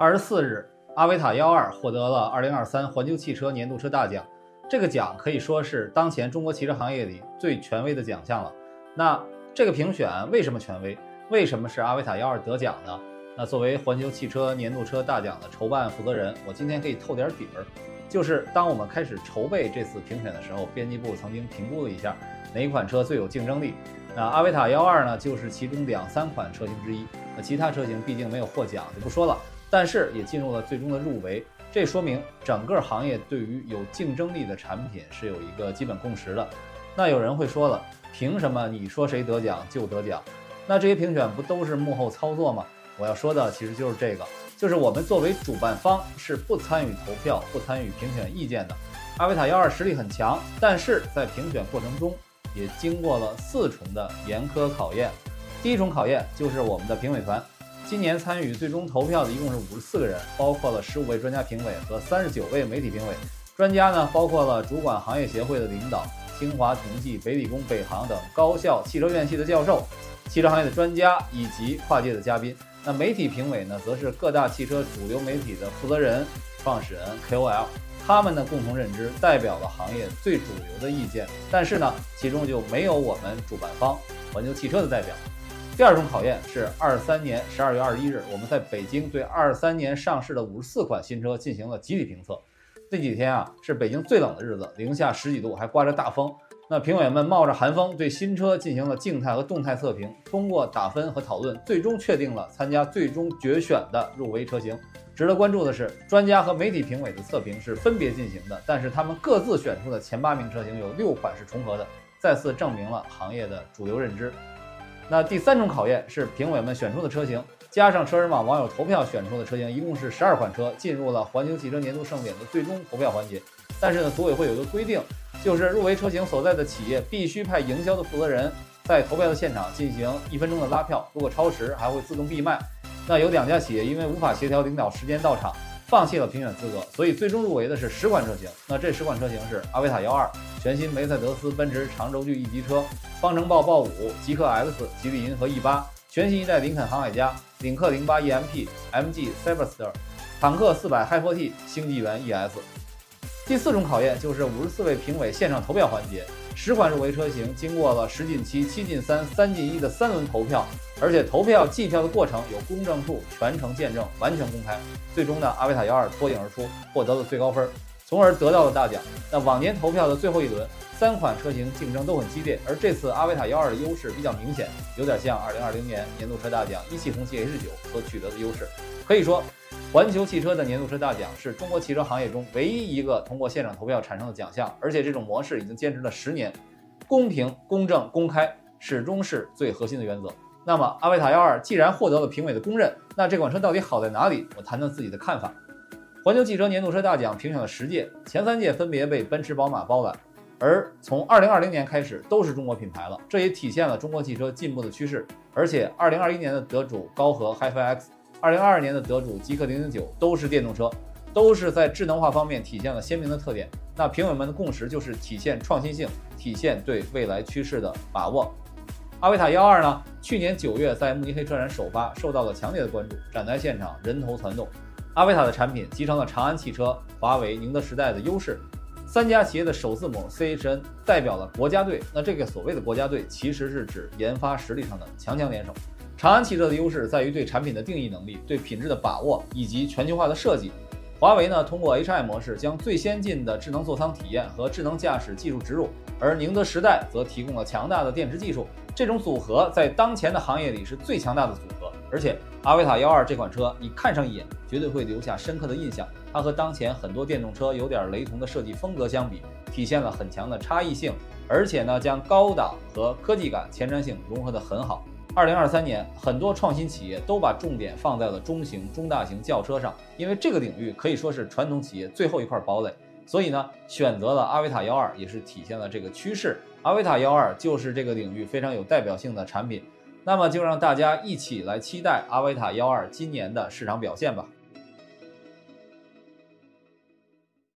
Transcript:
二十四日，阿维塔幺二获得了二零二三环球汽车年度车大奖。这个奖可以说是当前中国汽车行业里最权威的奖项了。那这个评选为什么权威？为什么是阿维塔幺二得奖呢？那作为环球汽车年度车大奖的筹办负责人，我今天可以透点底儿。就是当我们开始筹备这次评选的时候，编辑部曾经评估了一下哪一款车最有竞争力。那阿维塔幺二呢，就是其中两三款车型之一。那其他车型毕竟没有获奖，就不说了。但是也进入了最终的入围，这说明整个行业对于有竞争力的产品是有一个基本共识的。那有人会说了，凭什么你说谁得奖就得奖？那这些评选不都是幕后操作吗？我要说的其实就是这个，就是我们作为主办方是不参与投票、不参与评选意见的。阿维塔幺二实力很强，但是在评选过程中也经过了四重的严苛考验。第一重考验就是我们的评委团。今年参与最终投票的一共是五十四个人，包括了十五位专家评委和三十九位媒体评委。专家呢，包括了主管行业协会的领导、清华同济、北理工、北航等高校汽车院系的教授、汽车行业的专家以及跨界的嘉宾。那媒体评委呢，则是各大汽车主流媒体的负责人、创始人、KOL，他们的共同认知代表了行业最主流的意见。但是呢，其中就没有我们主办方环球汽车的代表。第二重考验是二三年十二月二十一日，我们在北京对二三年上市的五十四款新车进行了集体评测。那几天啊，是北京最冷的日子，零下十几度，还刮着大风。那评委们冒着寒风对新车进行了静态和动态测评，通过打分和讨论，最终确定了参加最终决选的入围车型。值得关注的是，专家和媒体评委的测评是分别进行的，但是他们各自选出的前八名车型有六款是重合的，再次证明了行业的主流认知。那第三种考验是评委们选出的车型，加上车人网网友投票选出的车型，一共是十二款车进入了环球汽车年度盛典的最终投票环节。但是呢，组委会有一个规定，就是入围车型所在的企业必须派营销的负责人在投票的现场进行一分钟的拉票，如果超时还会自动闭麦。那有两家企业因为无法协调领导时间到场。放弃了评选资格，所以最终入围的是十款车型。那这十款车型是阿维塔幺二、全新梅赛德斯奔驰长轴距 E 级车、方程豹豹五、极氪 X、吉利银河 E 八、全新一代林肯航海家、领克零八 EMP、MG Cyberster、坦克四百 Hi4T、星纪元 ES。第四种考验就是五十四位评委线上投票环节。十款入围车型经过了十进七、七进三、三进一的三轮投票，而且投票计票的过程有公证处全程见证，完全公开。最终呢，阿维塔幺二脱颖而出，获得了最高分，从而得到了大奖。那往年投票的最后一轮，三款车型竞争都很激烈，而这次阿维塔幺二的优势比较明显，有点像二零二零年年度车大奖一汽红旗 H 九所取得的优势。可以说。环球汽车的年度车大奖是中国汽车行业中唯一一个通过现场投票产生的奖项，而且这种模式已经坚持了十年，公平、公正、公开始终是最核心的原则。那么，阿维塔幺二既然获得了评委的公认，那这款车到底好在哪里？我谈谈自己的看法。环球汽车年度车大奖评选了十届，前三届分别被奔驰、宝马包揽，而从二零二零年开始都是中国品牌了，这也体现了中国汽车进步的趋势。而且，二零二一年的得主高和 HiFi X。二零二二年的得主极氪零零九都是电动车，都是在智能化方面体现了鲜明的特点。那评委们的共识就是体现创新性，体现对未来趋势的把握。阿维塔幺二呢，去年九月在慕尼黑车展首发，受到了强烈的关注，展台现场人头攒动。阿维塔的产品集成了长安汽车、华为、宁德时代的优势，三家企业的首字母 CHN 代表了国家队。那这个所谓的国家队，其实是指研发实力上的强强联手。长安汽车的优势在于对产品的定义能力、对品质的把握以及全球化的设计。华为呢，通过 HI 模式将最先进的智能座舱体验和智能驾驶技术植入，而宁德时代则提供了强大的电池技术。这种组合在当前的行业里是最强大的组合。而且阿维塔幺二这款车，你看上一眼绝对会留下深刻的印象。它和当前很多电动车有点雷同的设计风格相比，体现了很强的差异性，而且呢，将高档和科技感、前瞻性融合得很好。二零二三年，很多创新企业都把重点放在了中型、中大型轿车上，因为这个领域可以说是传统企业最后一块堡垒。所以呢，选择了阿维塔幺二，也是体现了这个趋势。阿维塔幺二就是这个领域非常有代表性的产品。那么，就让大家一起来期待阿维塔幺二今年的市场表现吧。